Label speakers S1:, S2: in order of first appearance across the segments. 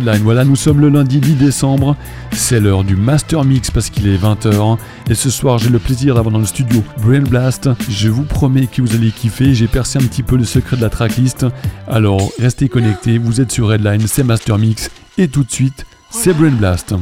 S1: Voilà, nous sommes le lundi 10 décembre. C'est l'heure du Master Mix parce qu'il est 20h. Et ce soir, j'ai le plaisir d'avoir dans le studio Brain Blast. Je vous promets que vous allez kiffer. J'ai percé un petit peu le secret de la tracklist. Alors, restez connectés. Vous êtes sur Redline, c'est Master Mix. Et tout de suite, c'est Brain Blast.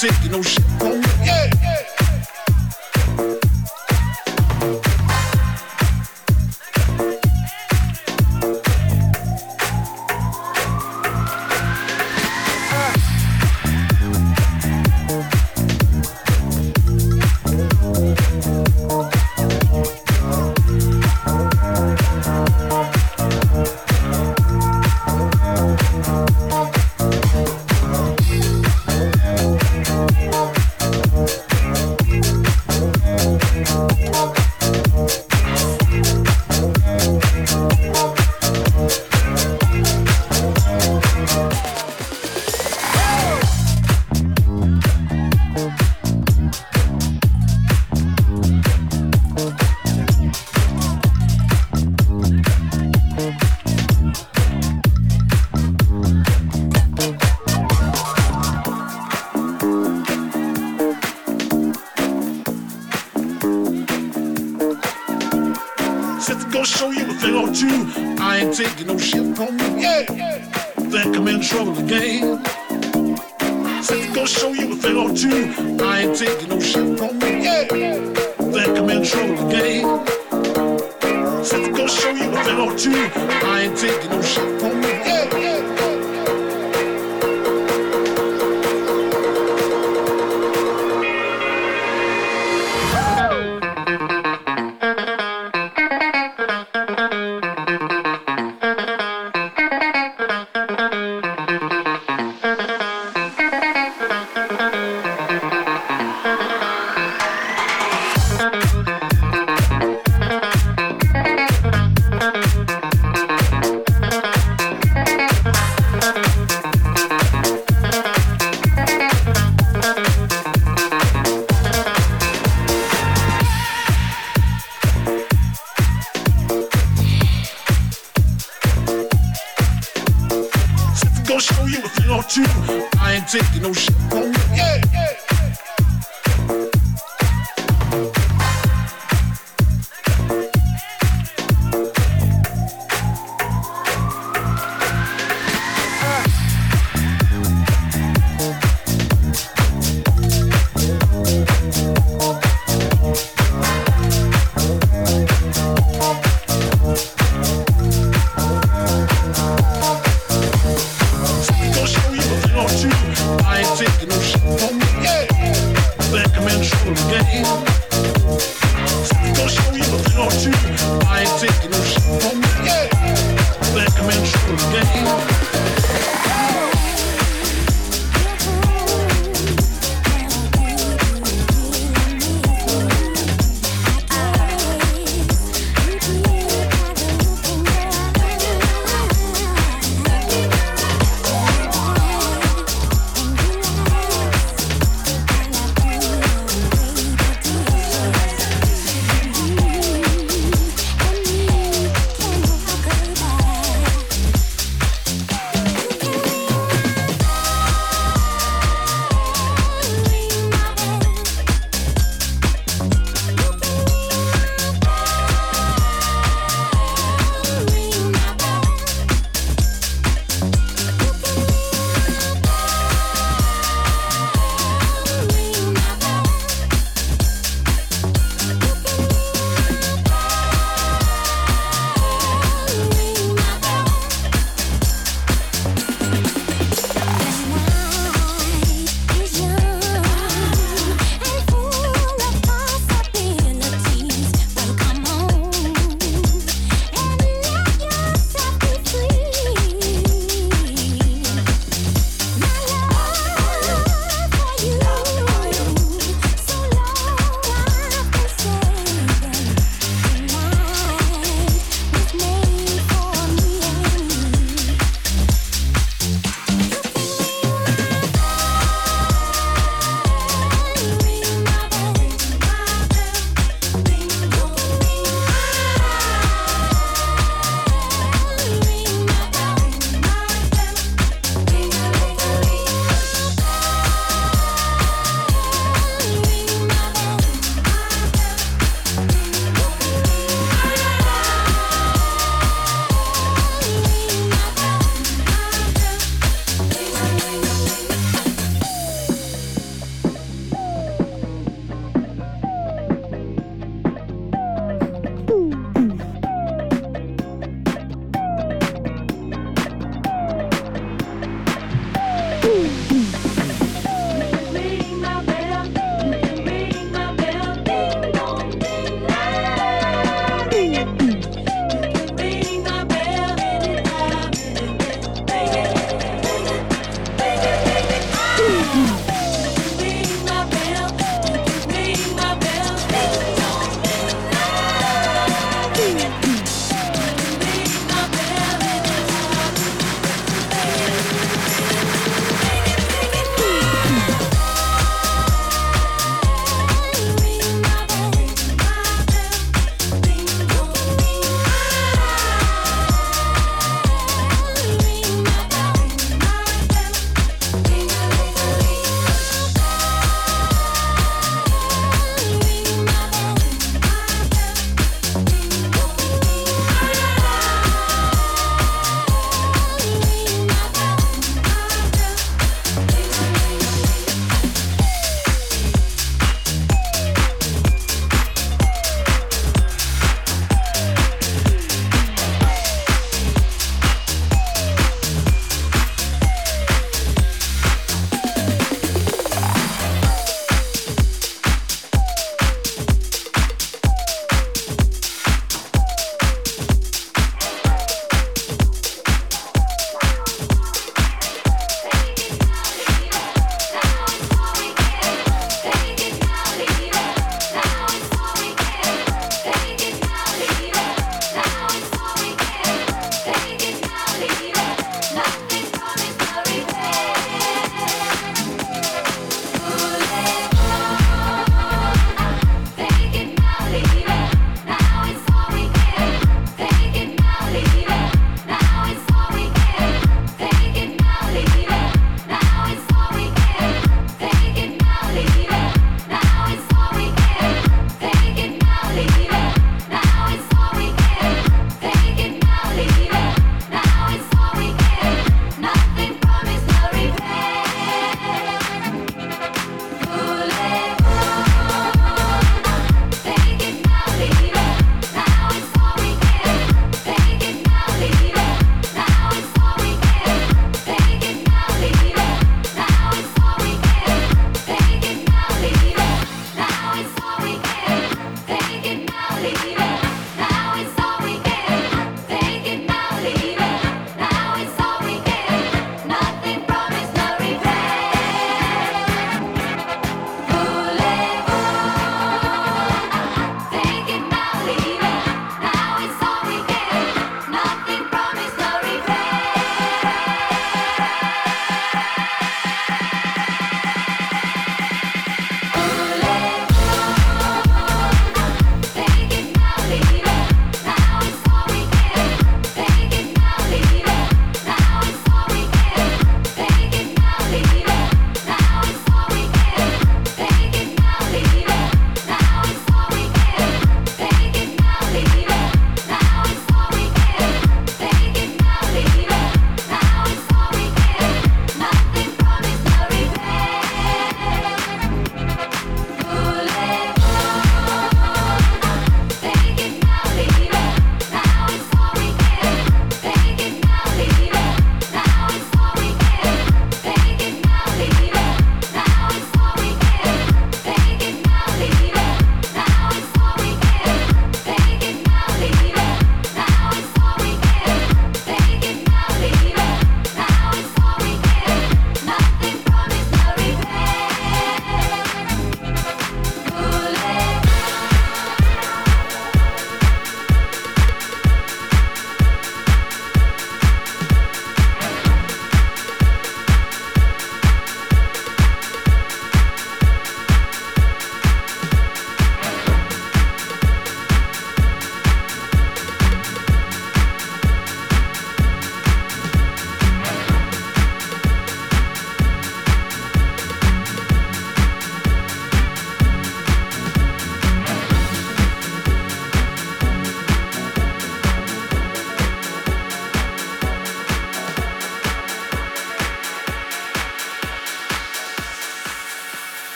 S2: I no
S3: shit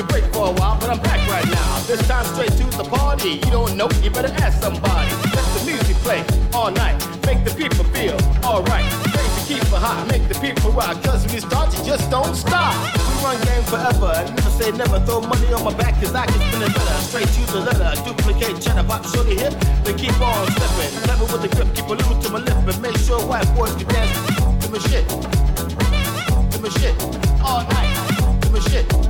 S3: You break for a while, but I'm back right now. This time straight to the party. You don't know, you better ask somebody. Let the music play all night. Make the people feel alright. Make the keep it hot, make the people rock. Cause when you start, you just don't stop. We run game forever. Never say never. Throw money on my back, cause I can spin it better. Straight to the letter. Duplicate cheddar show the hip. Then keep on stepping. Level with the grip, keep a little to my lip. And make sure white boys can dance.
S4: Give me shit. Give me shit. All night. Give me shit.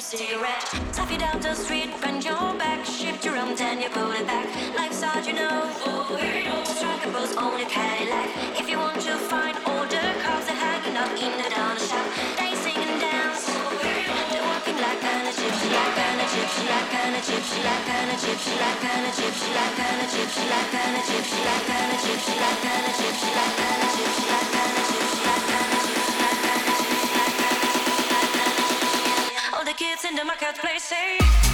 S4: your cigarette. Tap it down the street, bend your back, shift your arm, then you pull it back. Life's hard, you know. Strike a pose on your Cadillac. If you want to find all the cars that hanging up in the down shop, they sing and dance. They're walking like an gypsy, like an gypsy, like an gypsy, like an gypsy, like an gypsy, like an gypsy, like an gypsy, like an gypsy, like an gypsy, like an gypsy, in
S5: my
S6: cat plays safe.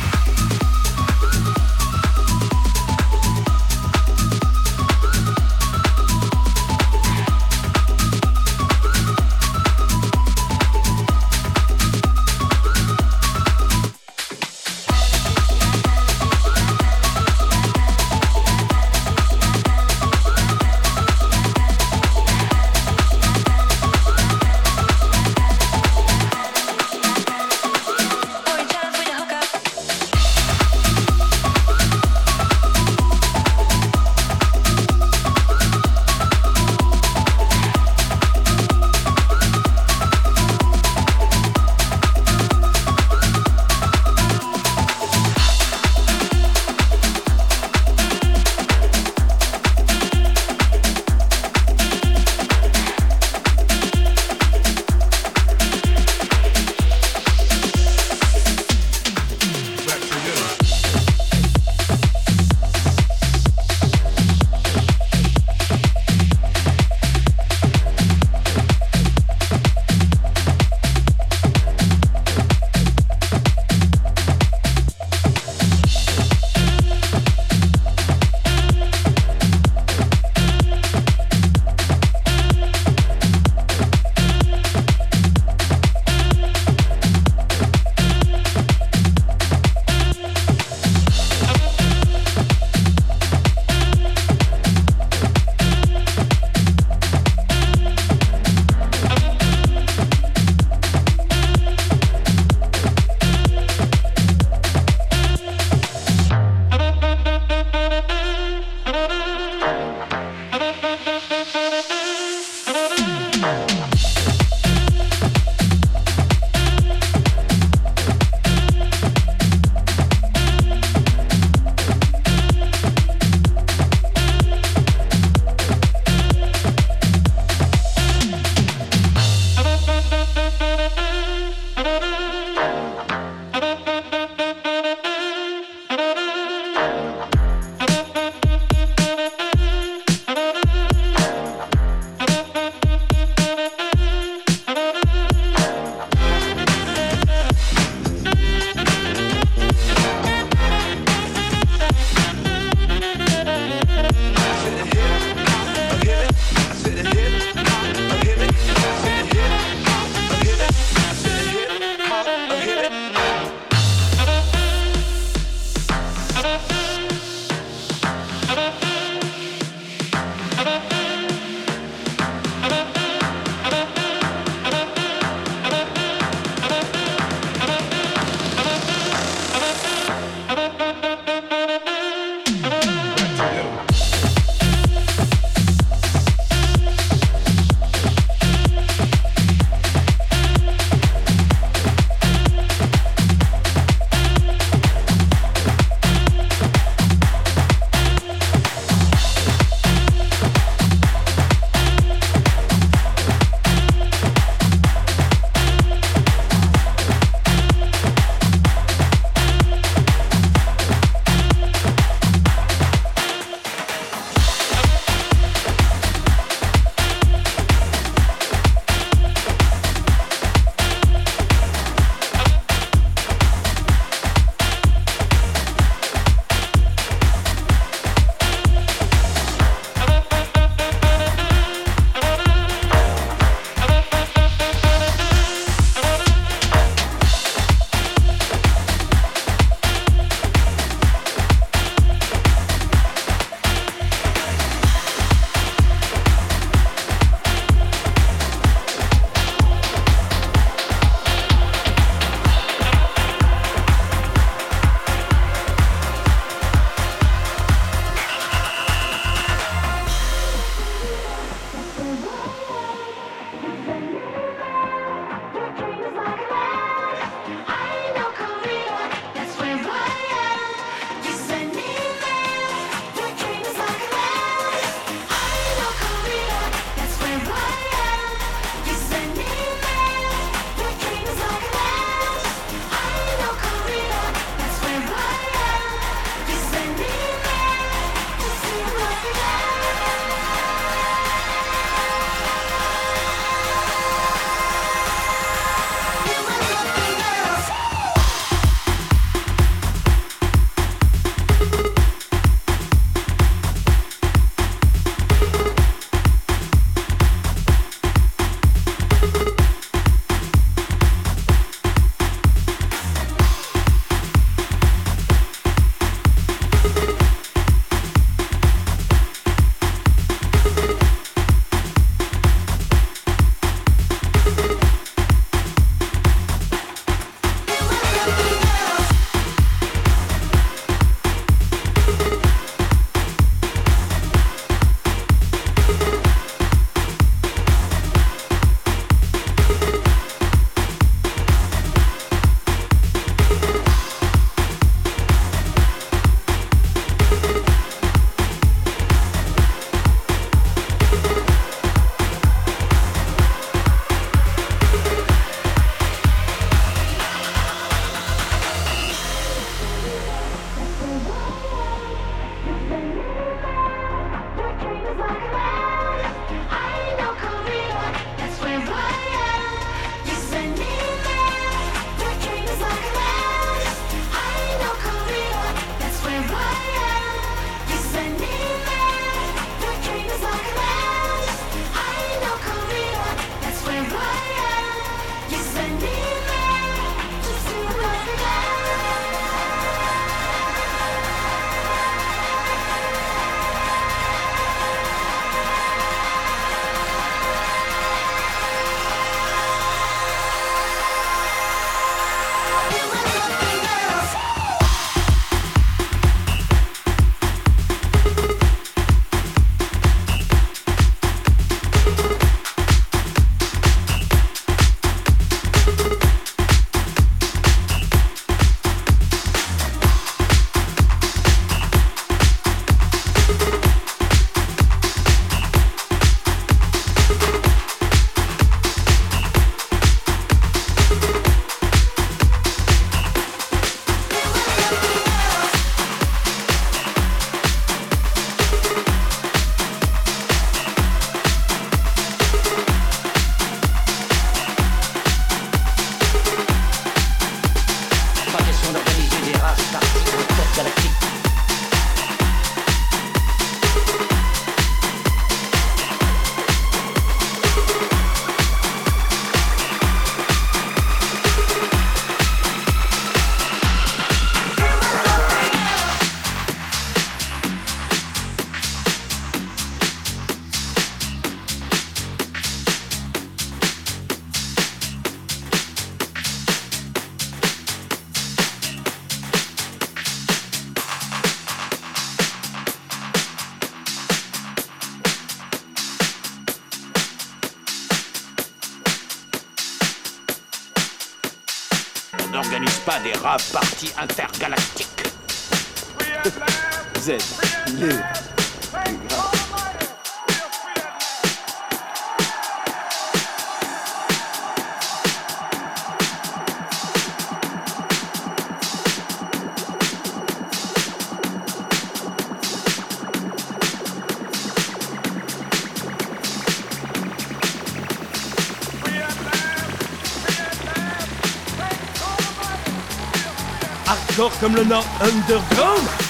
S6: Underground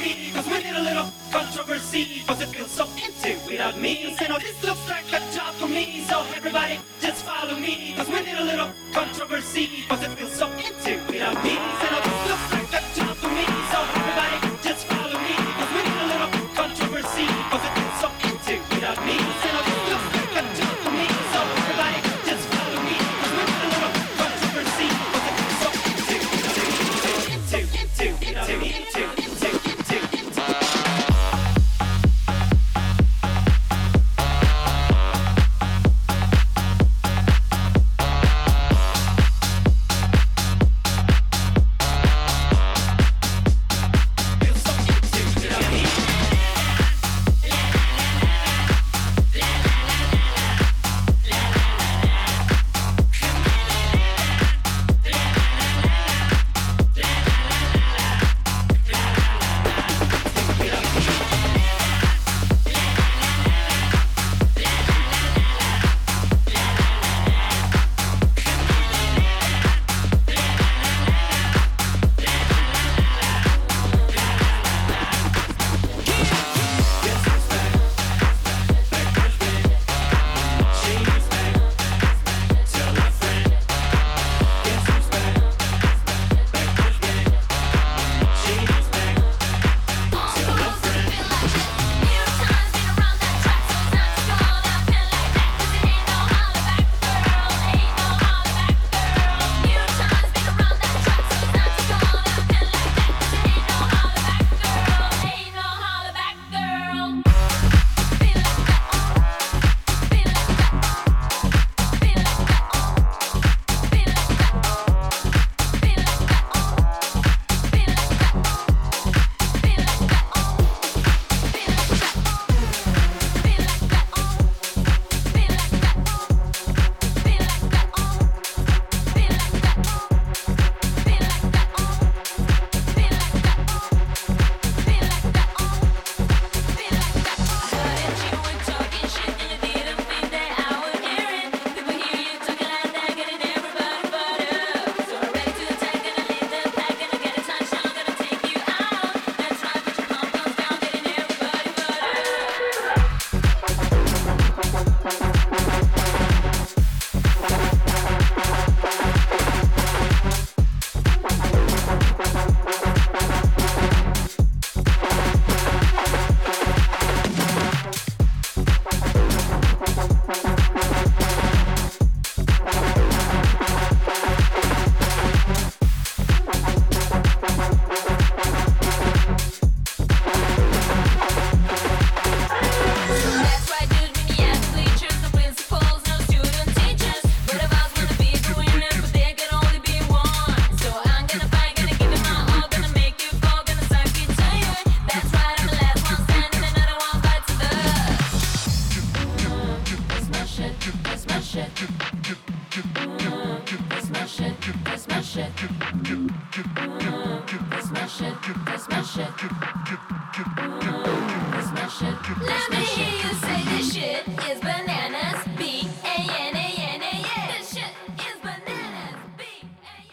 S4: me, cause we need a little controversy, cause it feels so empty without me. Say, no, this looks like a job for me, so everybody just follow me, cause we need a little controversy, cause it feels so empty without me.